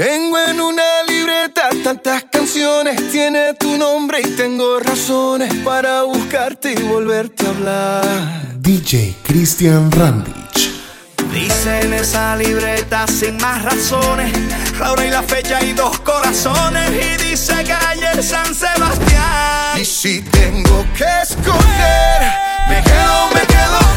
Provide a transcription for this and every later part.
Tengo en una libreta tantas canciones, tiene tu nombre y tengo razones para buscarte y volverte a hablar. DJ Christian Randich. Dice en esa libreta sin más razones, la hora y la fecha y dos corazones. Y dice calle San Sebastián. Y si tengo que escoger, me quedo, me quedo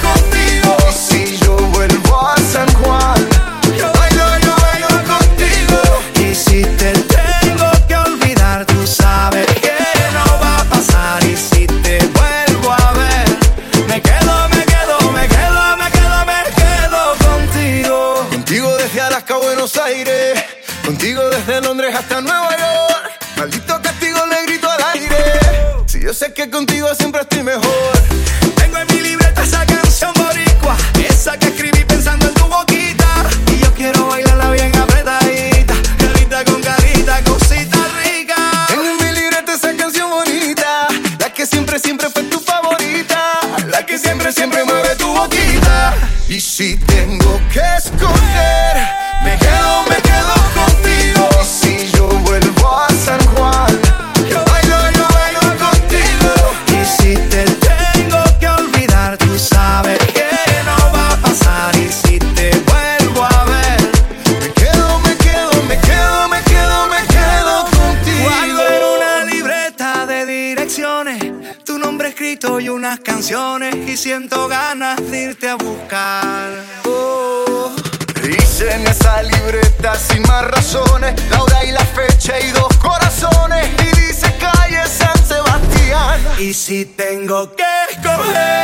contigo siempre estoy mejor. tengo que coger.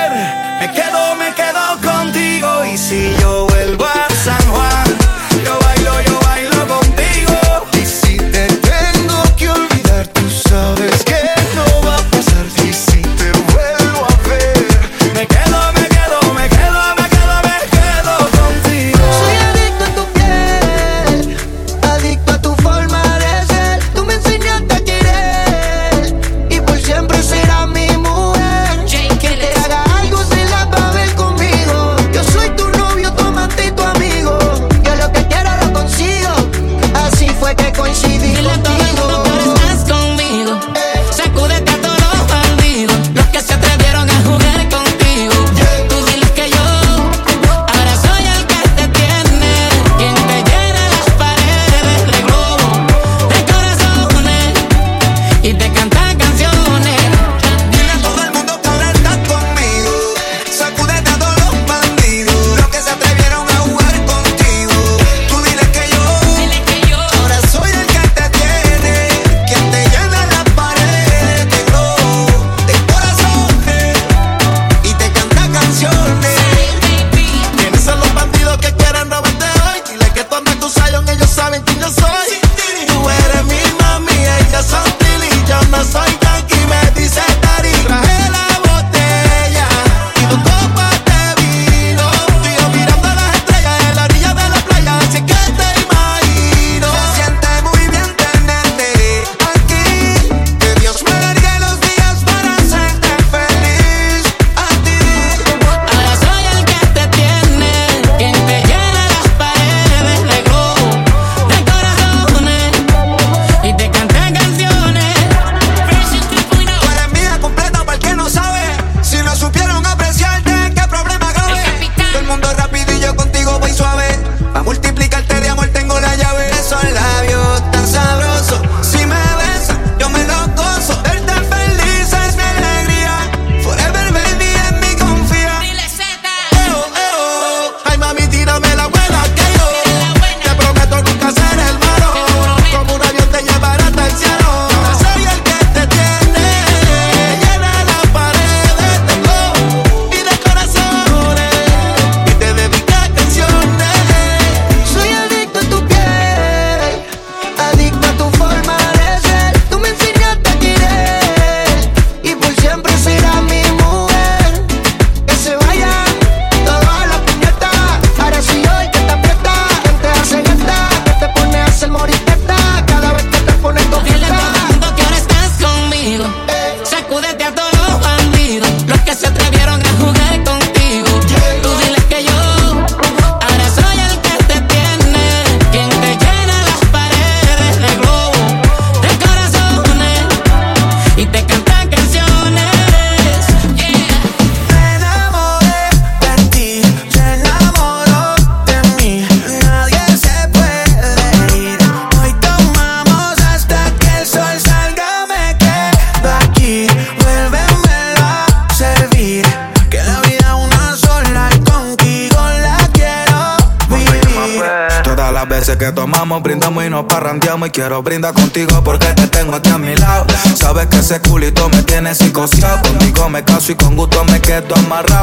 brinda contigo porque te tengo aquí a mi lado. Sabes que ese culito me tiene psicosado. Contigo me caso y con gusto me quedo amarrado.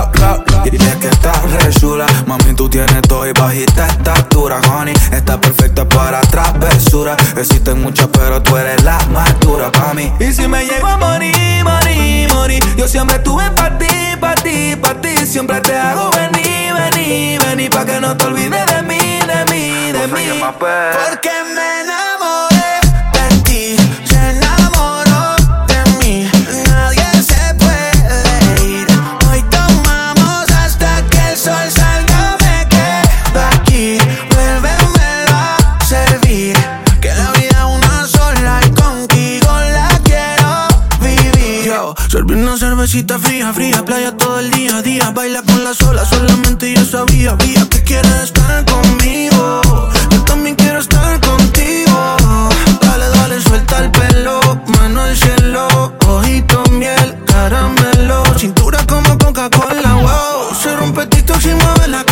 Una cervecita fría, fría, playa todo el día, día. Baila con la sola, solamente yo sabía, vía que quieres estar conmigo. Yo también quiero estar contigo. Dale, dale, suelta el pelo, mano al cielo, ojito miel, caramelo, cintura como Coca-Cola, wow. Se rompe TikTok y mueve la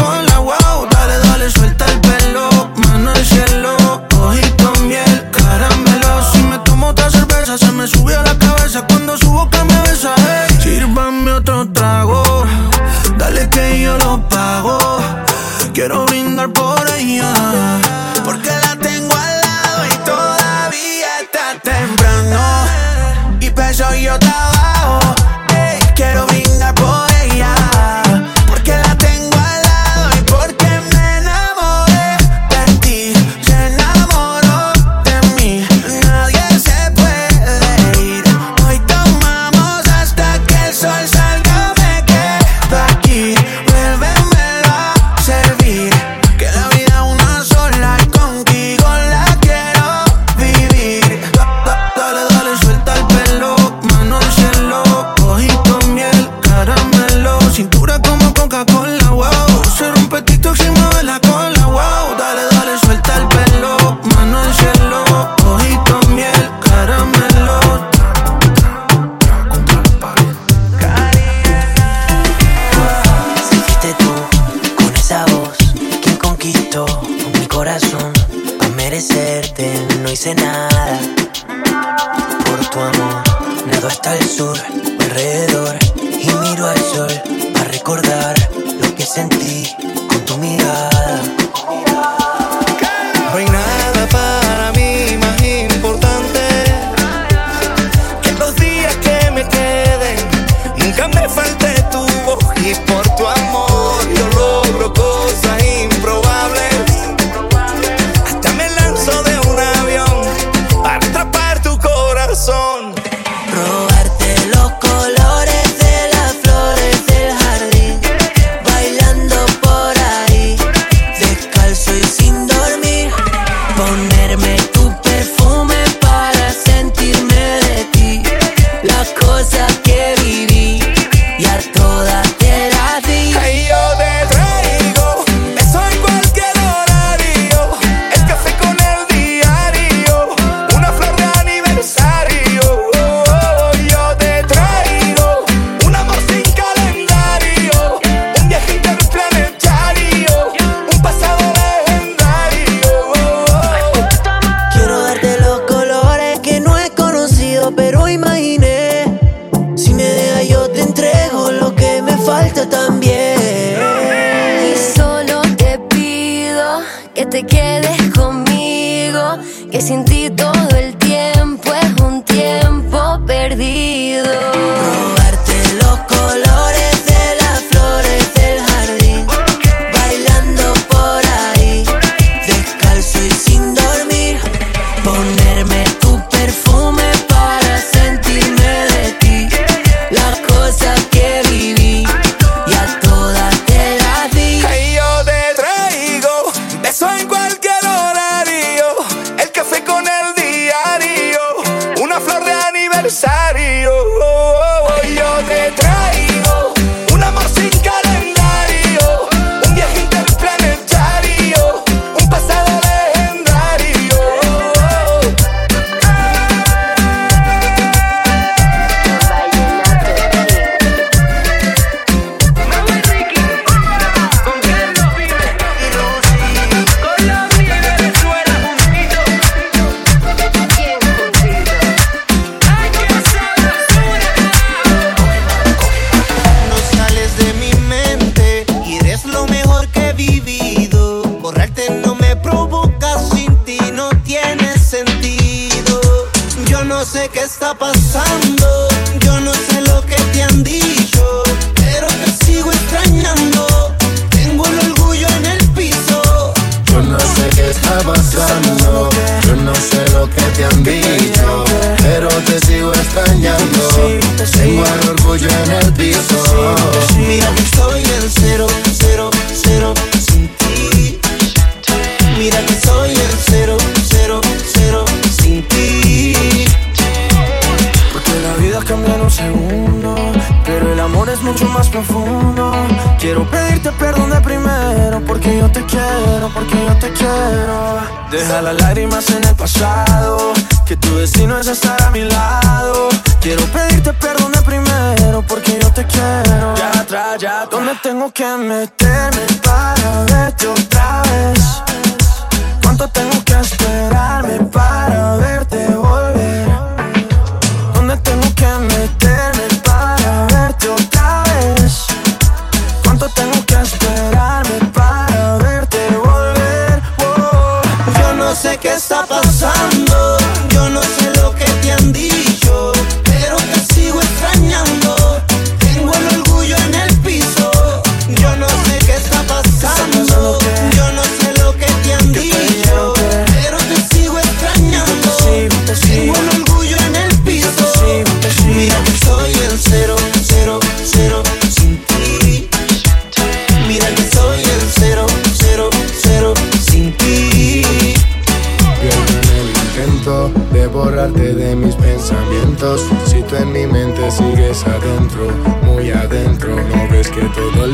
está pasando. estar a mi lado. Quiero pedirte perdón de primero porque yo te quiero. Ya atrás, ya atrás. ¿Dónde tengo que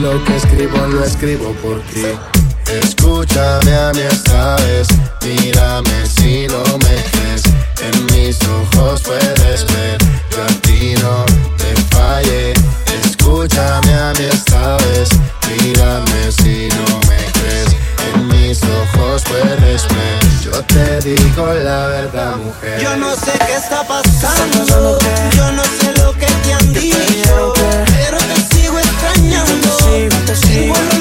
lo que escribo lo escribo por ti. Escúchame a mí esta vez, mírame si no me crees. En mis ojos puedes ver, yo a ti no te fallé. Escúchame a mí esta vez, mírame si no me crees. En mis ojos puedes ver, yo te digo la verdad, mujer. Yo no sé qué está pasando, yo no sé lo que te han dicho siento,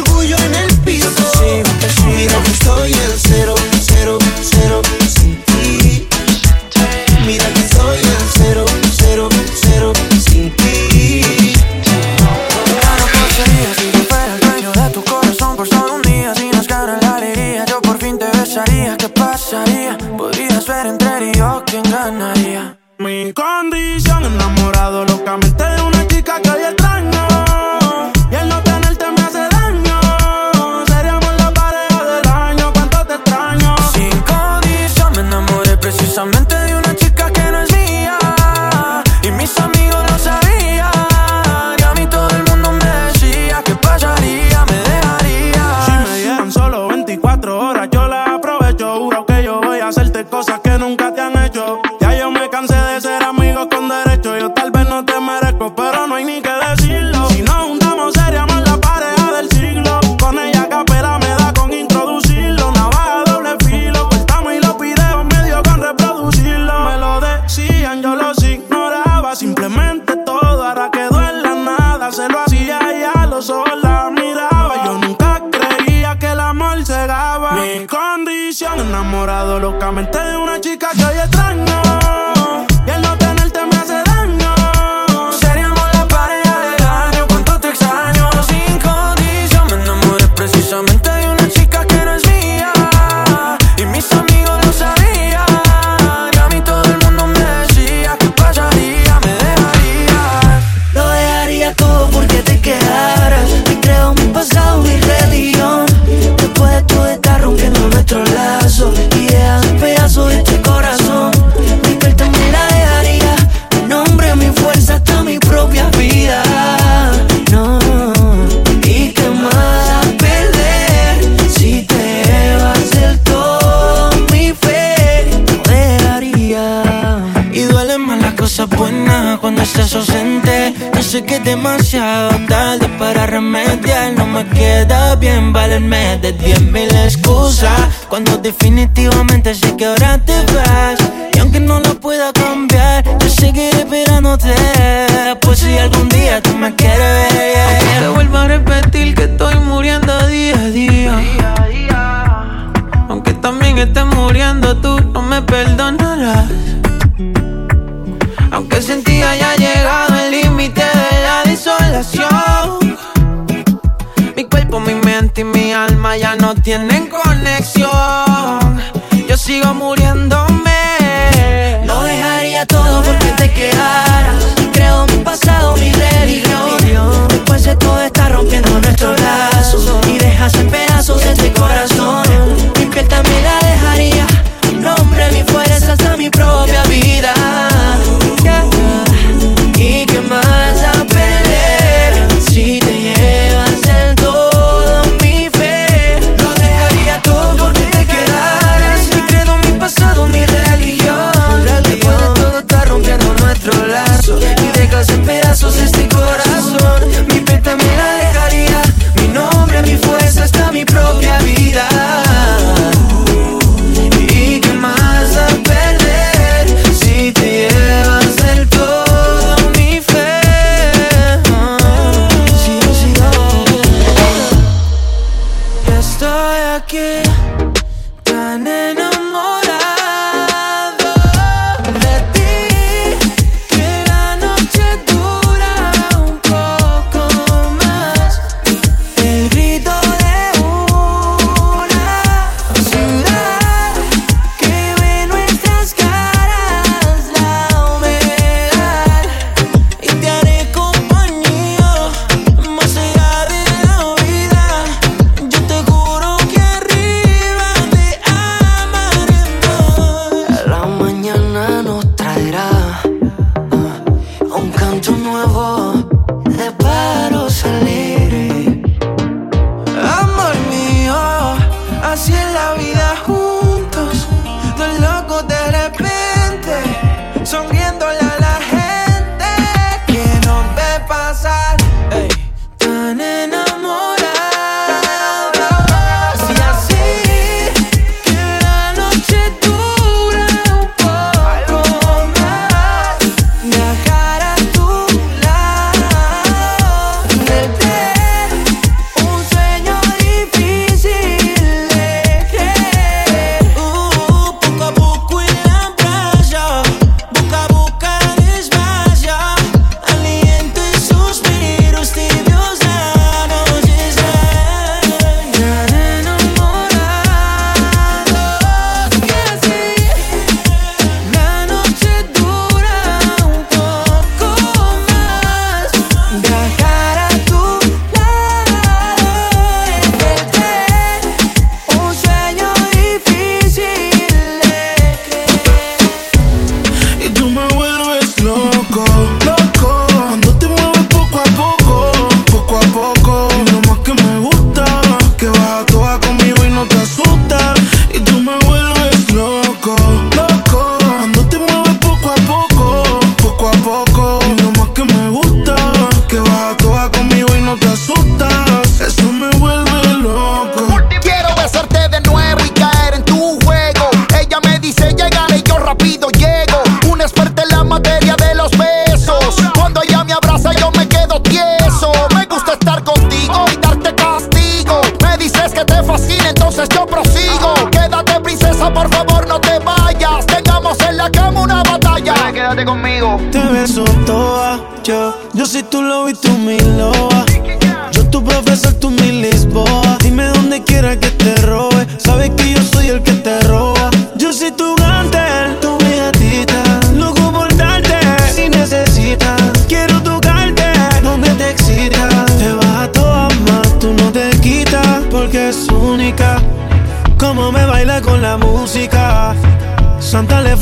demasiado tarde para remediar. No me queda bien valerme de diez mil excusas. Cuando definitivamente sé que ahora te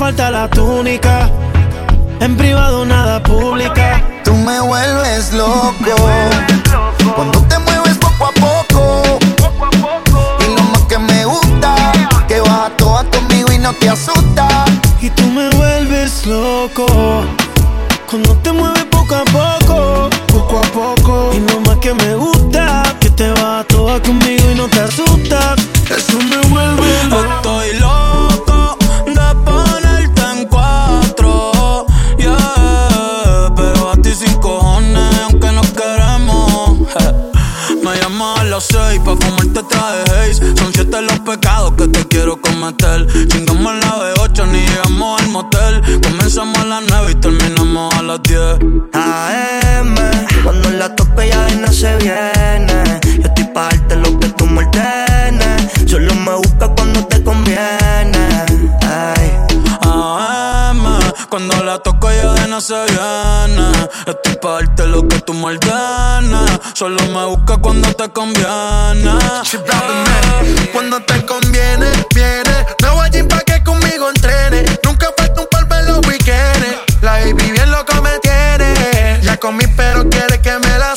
Falta la túnica. Viene. Estoy pa' darte lo que tú me ordenes. Solo me busca cuando te conviene. Cuando te conviene, viene. No voy a pa' que conmigo entrene. Nunca falta un polvo en los weekends. La baby bien loco me tiene. Ya comí, pero quiere que me la.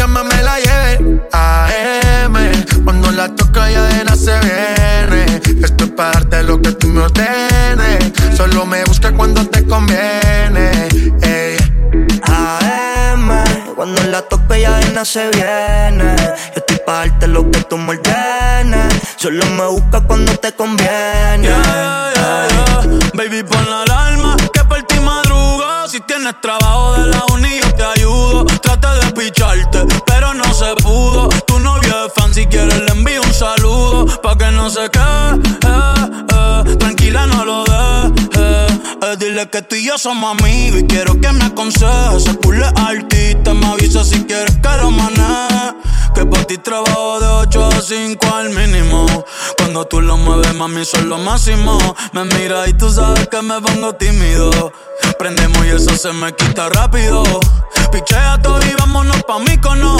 Que me la lleve. AM, cuando la toco ya de nada se viene. Esto es para darte lo que tú me ordenes. Solo me busca cuando te conviene. Ey. AM, cuando la toco ya de nada se viene. Yo estoy pa' darte lo que tú me ordenes. Solo me busca cuando te conviene. Yeah, yeah, yeah. Baby, pon la alarma que por ti madruga. Si tienes trabajo de la uni, yo te ayudo. Traté de picharte, pero no se pudo. Tu novio es fan, si quieres le envío un saludo. Pa' que no se quede, eh, eh. tranquila, no lo dejes. Dile que tú y yo somos amigos y quiero que me aconsejes. Es artista, me avisa si quieres que lo maneje. Que por ti trabajo de 8 a 5 al mínimo. Cuando tú lo mueves, mami, son lo máximo. Me mira y tú sabes que me pongo tímido. Prendemos y eso se me quita rápido. Pichea todo y vámonos pa' mí cono.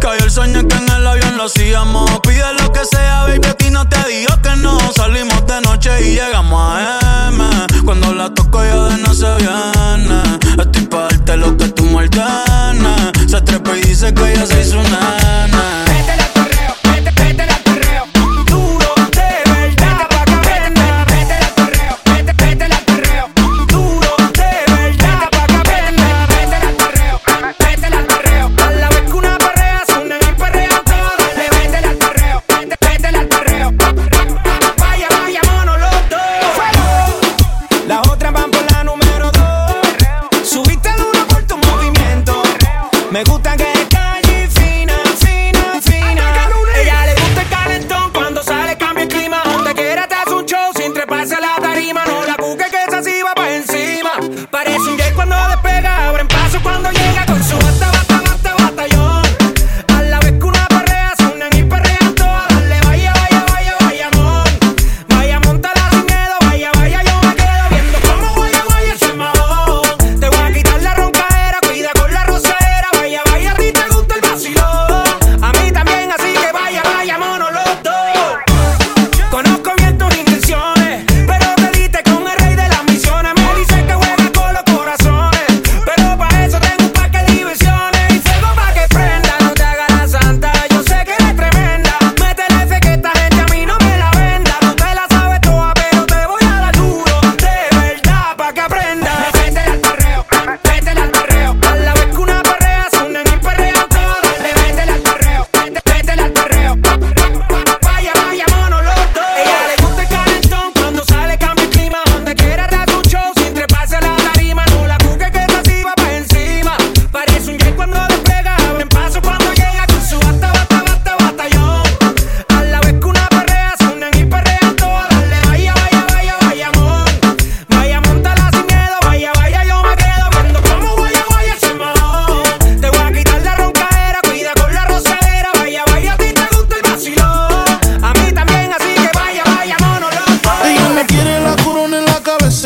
Cayó el sueño que en el avión lo hacíamos. Pide lo que sea, baby, a ti no te digo que no. Salimos de noche y llegamos a M. Cuando la toco ya de no se viene. Estoy pa' darte lo que tú me ordenes. Se trepa y dice que ella se hizo nana.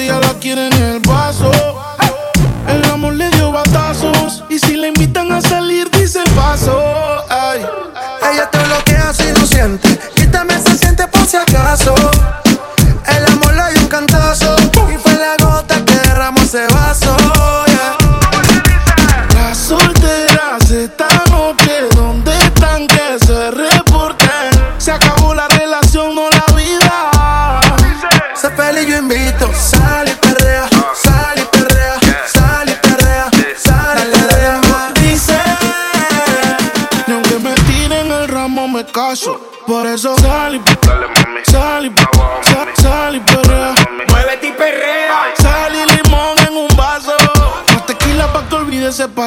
La cabeza, ella la quiere en el vaso. El amor le dio batazos. Y si le invitan a salir, dice paso. Ay. Ella te bloquea si no siente.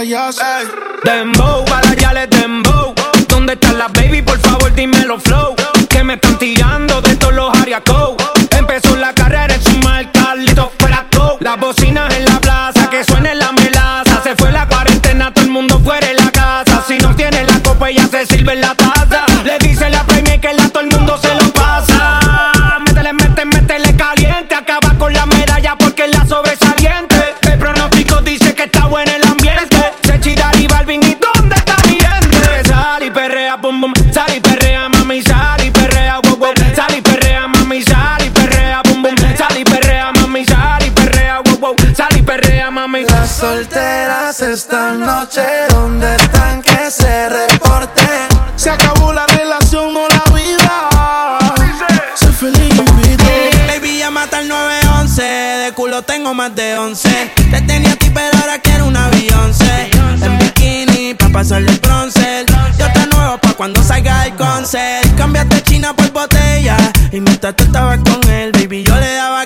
Dembow, para ya les dembow. ¿Dónde están las baby? Por favor, dímelo flow. Que me están tirando de todos los ariacos. Empezó la carrera en su marca, Lito fuera go. Las bocinas en la plaza, que suene la melaza. Se fue la cuarentena, todo el mundo fuera de la casa. Si no tiene la copa, ella se sirve la solteras esta noche, ¿dónde están que se reporten? Se acabó la relación, no la vida. Soy feliz, Baby, llama al 911. De culo tengo más de 11. Te tenía a ti, pero ahora quiero un avión. En bikini, pa' pasarle el bronce. Yo te nuevo pa' cuando salga el concert. Cambiaste China por botella. Y mientras tú estabas con él, baby, yo le daba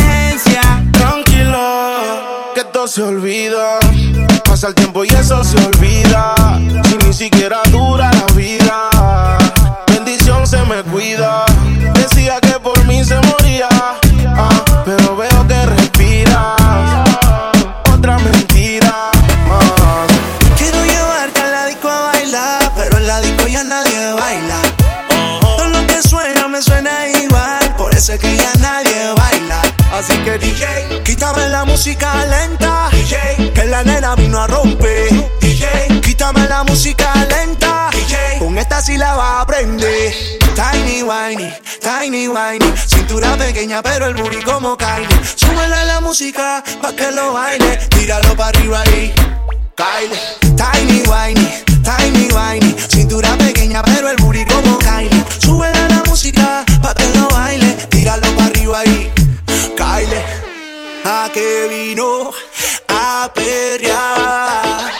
Se olvida. Pasa el tiempo y eso se olvida. Si ni siquiera dura la vida. Bendición se me cuida. Decía que por mí se moría. ah, pero veo que respiras. Otra mentira más. Quiero llevarte a la disco a bailar, pero en la disco ya nadie baila. Todo lo que suena me suena igual, por eso es que ya nadie baila. Así que DJ, la música lenta. DJ, que la nena vino a romper. DJ, quítame la música lenta. DJ, con esta sí la va a aprender. Tiny whiny, tiny whiny, cintura pequeña pero el booty como Kylie. Súbele la música pa' que lo baile, tíralo para arriba ahí. Kylie. Tiny whiny, tiny whiny, cintura pequeña pero el booty como Kylie. Súbele la música pa' que lo baile, tíralo para arriba ahí. A que vino a perrear.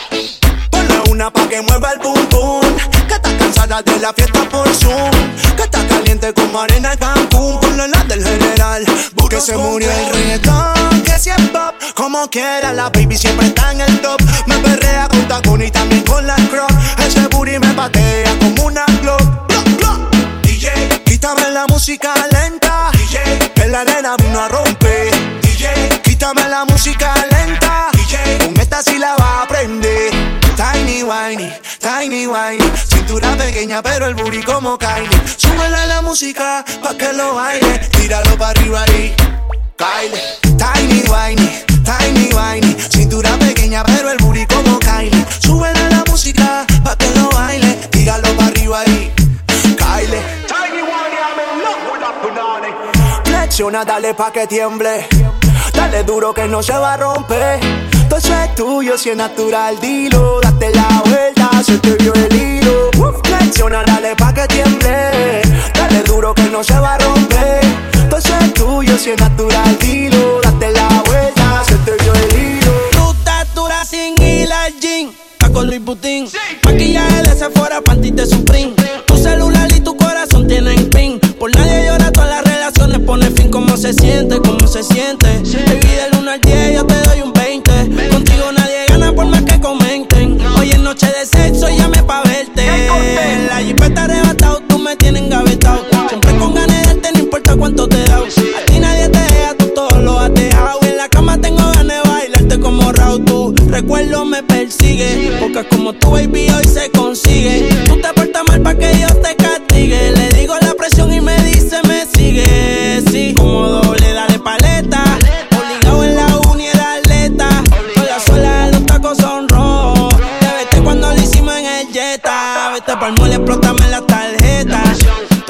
Ponle una pa' que mueva el pum pum. Que está cansada de la fiesta por Zoom. Que está caliente como arena en Cancún. Ponle la del general. Que se murió el reggaetón. Que si es pop, como quiera. La baby siempre está en el top. Me perrea con tacón y también con la crop. Ese booty me patea como una glock. DJ, quítame la música lenta. DJ, que la arena vino a romper. La música lenta. DJ, con esta sí la va a aprender. Tiny whiny, tiny whiny, cintura pequeña pero el booty como Kylie. Súbele la música pa' que lo baile, tíralo para arriba ahí. Kylie, tiny whiny, tiny whiny, cintura pequeña pero el booty como Kylie. Súbele la música pa' que lo baile, tíralo para arriba ahí. Kylie. Tiny whiny, I'm in love with that punani. Flexiona, dale pa' que tiemble. Dale duro que no se va a romper. Todo eso es tuyo, si es natural, dilo. Date la vuelta, se te vio el hilo. Flexiona, dale pa' que tiemble. Dale duro que no se va a romper. Todo eso es tuyo, si es natural, dilo. Date la vuelta, se te vio el hilo. Tu estatura sin hila jean. Con Luis Butín, maquillaje de Sephora, panty de Supreme. Tu celular y tu corazón tienen pin. Por nadie llora, se siente? ¿Cómo se siente? Baby, del 1 al 10 yo te doy un 20. Contigo nadie gana por más que comenten. Hoy es noche de sexo, llame pa' verte. La jipeta arrebatado, tú me tienes engavetado. Siempre con ganas de darte, no importa cuánto te da. A ti nadie te deja, tú todo lo has dejado. En la cama tengo ganas de bailarte como Raúl. Tu recuerdo me persigue. Porque como tu baby hoy se consigue. Tú te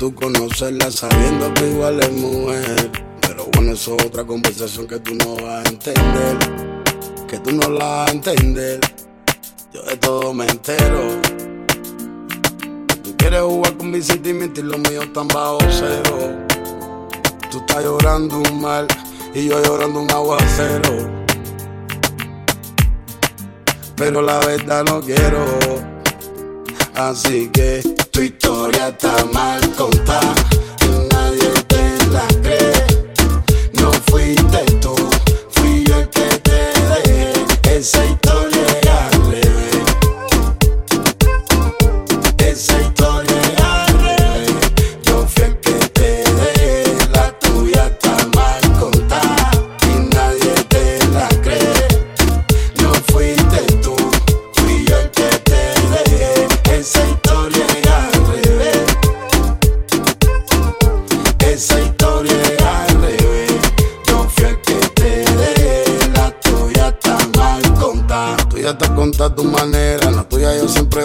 tú conocerla sabiendo que igual es mujer. Pero bueno, eso es otra conversación que tú no vas a entender. Que tú no la vas a entender. Yo de todo me entero. Tú quieres jugar con mi sentimientos y los míos están bajo cero. Tú estás llorando un mal y yo llorando un aguacero. Pero la verdad no quiero, así que tu historia está mal contada.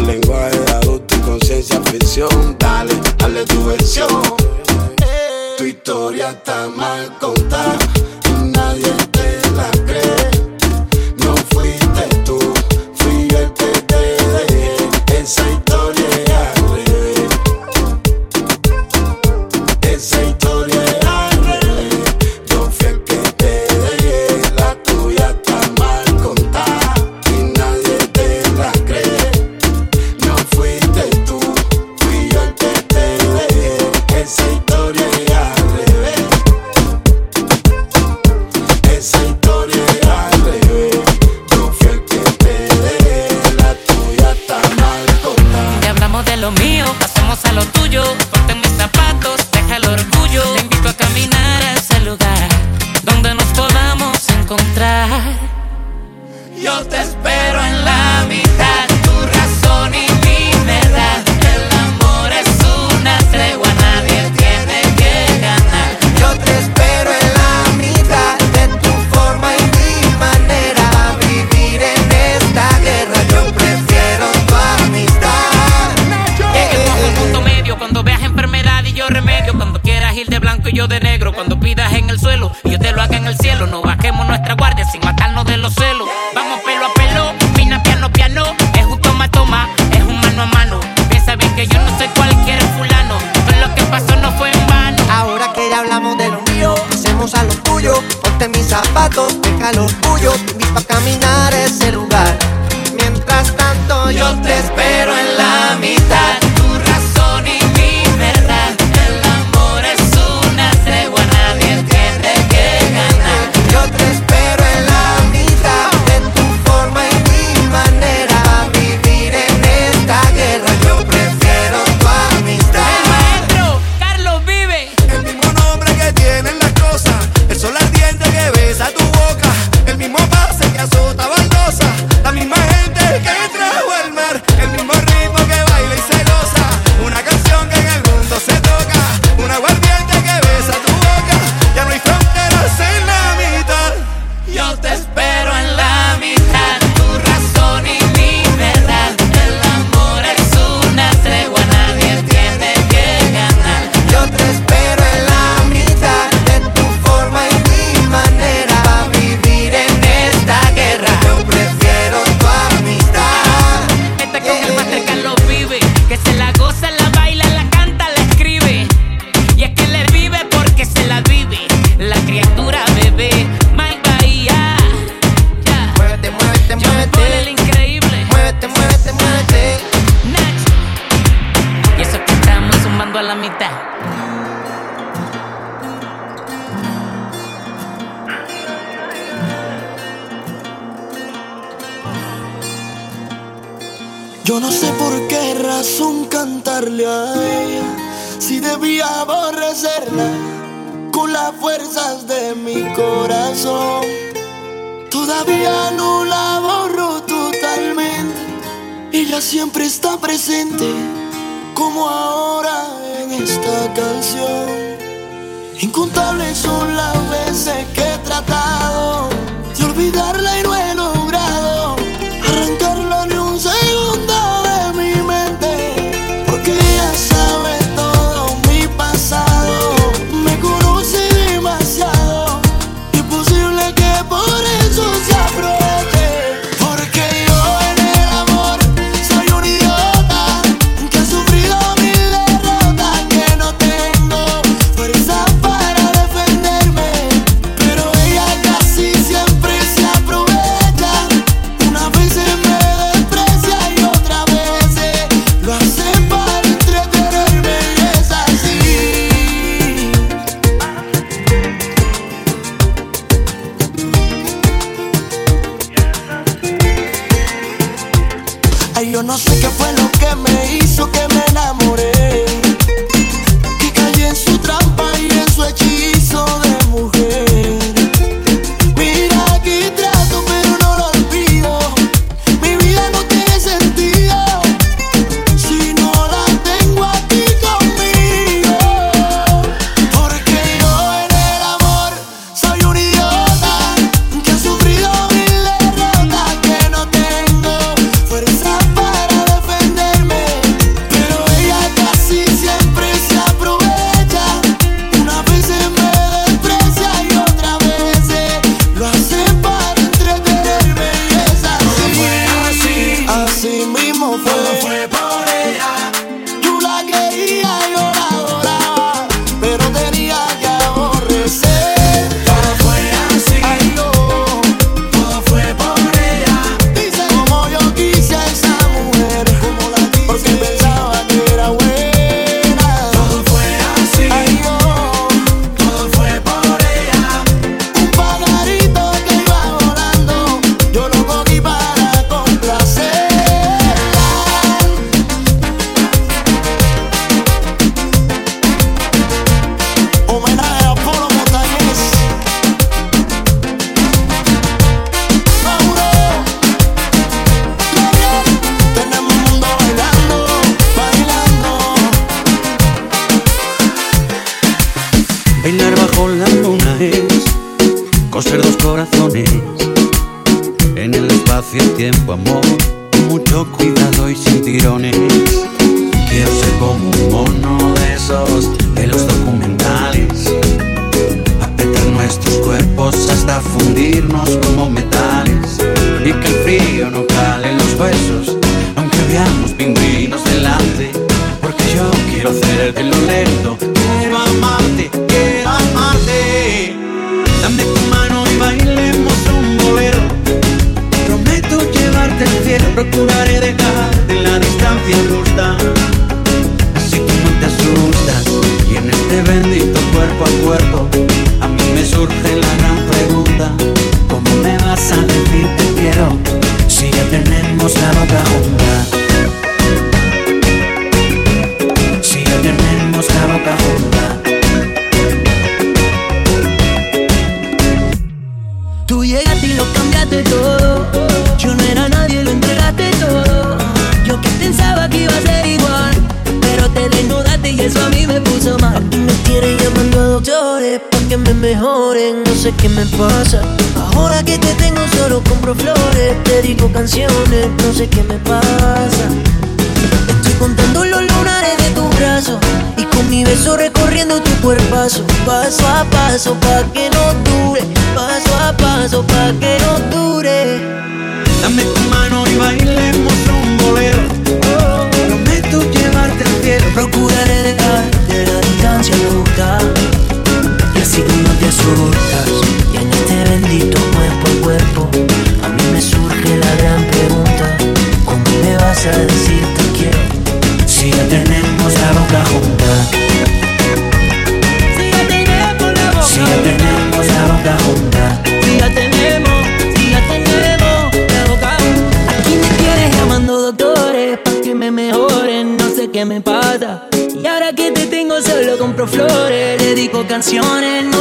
un lenguaje adulto y conciencia ficción. Dale, dale tu versión. Tu historia está mal contada y nadie te la cree. No fuiste tú, fui el que te dejé. Esa yo te espero en tiempo, amor, mucho cuidado. canciones.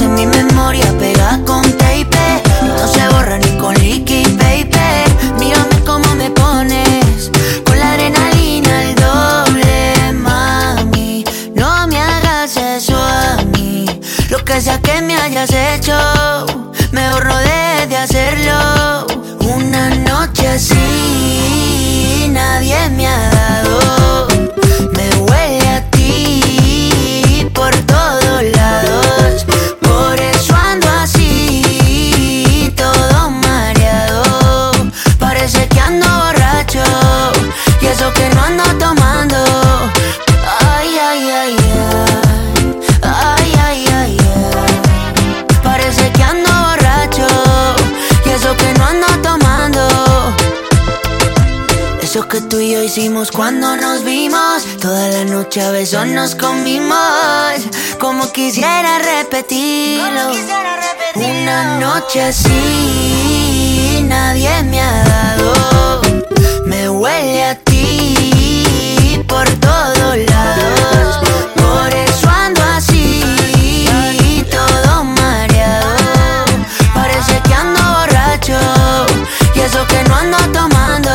En mi memoria, pegada con tape. No se borra ni con liqui paper. Mírame cómo me pones. Con la adrenalina al doble, mami. No me hagas eso a mí. Lo que sea que me hayas hecho, me borro de hacerlo. Una noche así. cuando nos vimos. Toda la noche a besos nos comimos. Como quisiera repetirlo. Una noche así nadie me ha dado. Me huele a ti por todos lados. Por eso ando así. Todo mareado. Parece que ando borracho. Y eso que no ando tomando.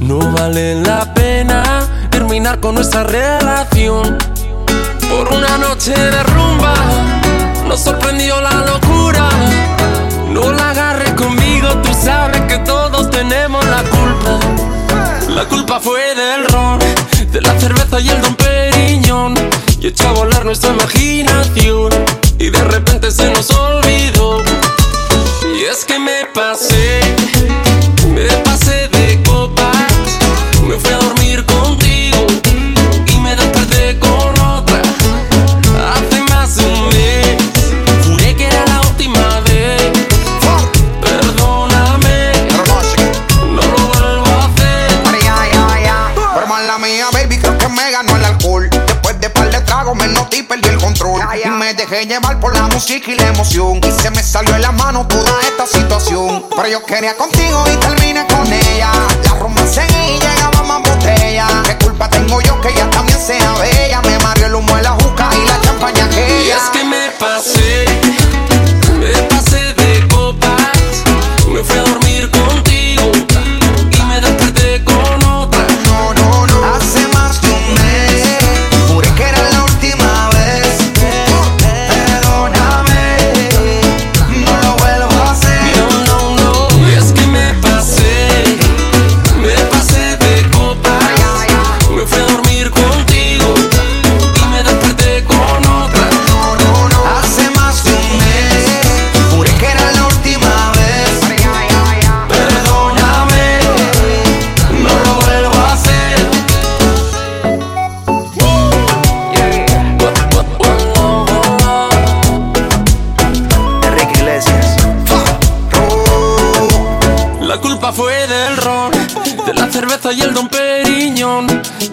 No vale la pena terminar con nuestra relación. Por una noche de rumba nos sorprendió la locura. No la agarres conmigo, tú sabes que todos tenemos la culpa. La culpa fue del ron, de la cerveza y el don Periñón. Y echó a volar nuestra imaginación. Y de repente se nos olvidó y es que me pasé, me pasé de copas, me fui a dormir contigo y me desperté con otra. Hace más de un mes, juré que era la última vez. Perdóname, no lo vuelvo a hacer. Pero ya, mía, baby, creo que me ganó el alcohol trago me noté perdí el control. Y me dejé llevar por la música y la emoción. Y se me salió de la mano toda esta situación. Pero yo quería contigo y terminé con ella. La rumba seguía y llegaba más botella. ¿Qué culpa tengo yo que ella también sea bella? Me mareó el humo de la juca y la champaña que Y es que me pasé, me pasé de copas. Me fui a dormir.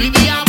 Oblivion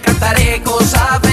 cantaré cosas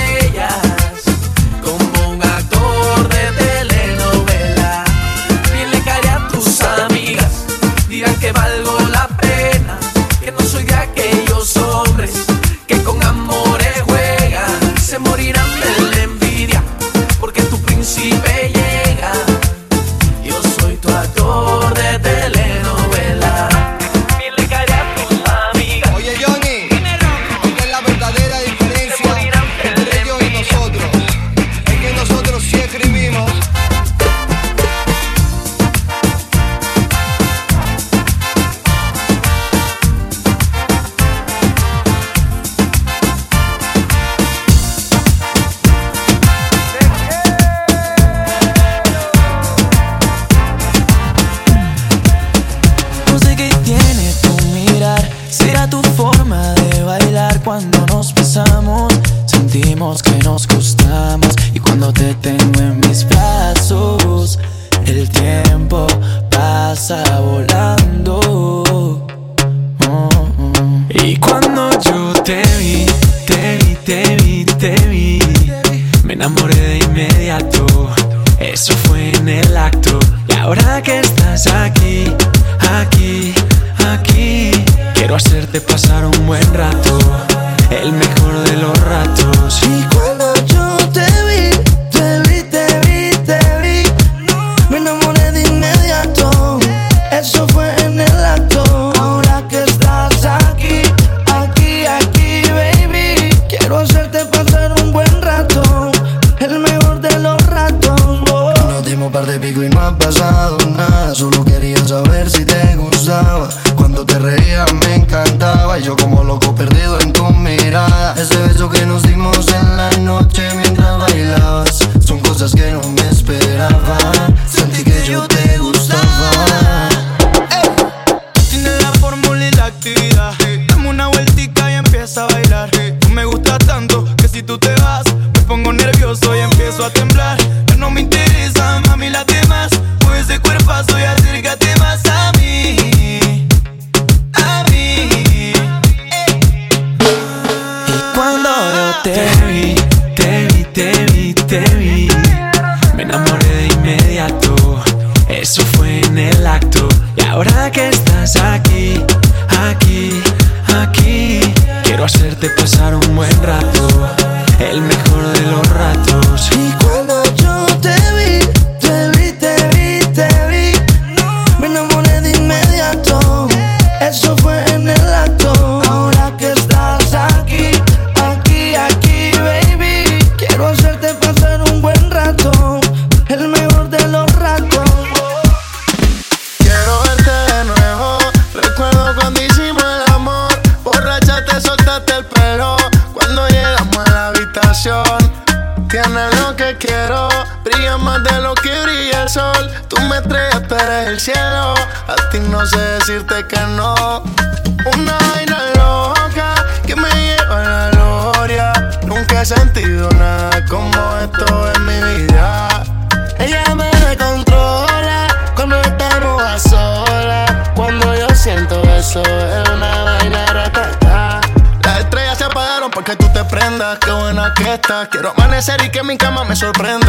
Quiero amanecer y que mi cama me sorprenda,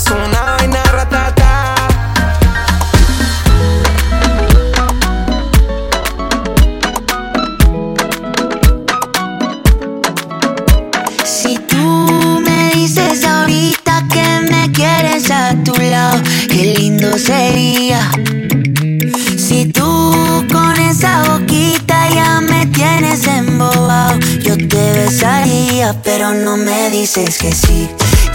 es una vaina ratata. Si tú me dices ahorita que me quieres a tu lado, qué lindo sería. Si tú con esa boquita ya me tienes embobado, yo te besaría, pero no me dices que sí.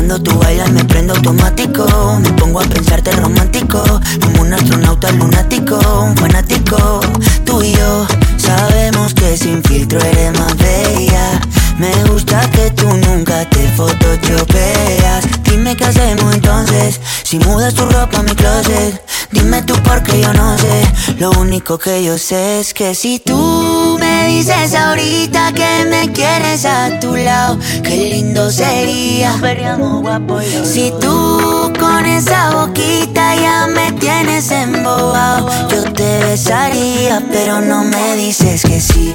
Cuando tú bailas me prendo automático. Me pongo a pensarte romántico. Como un astronauta lunático, un fanático. Tú y yo sabemos que sin filtro eres más bella. Me gusta que tú nunca te photoshopeas. Dime qué hacemos entonces. Si mudas tu ropa a mi closet. Dime tú porque yo no sé. Lo único que yo sé es que si tú me dices ahorita que me quieres a tu lado, qué lindo sería. Si tú con esa boquita ya me tienes embobado, yo te besaría, pero no me dices que sí.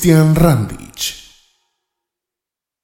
Cristian Rand.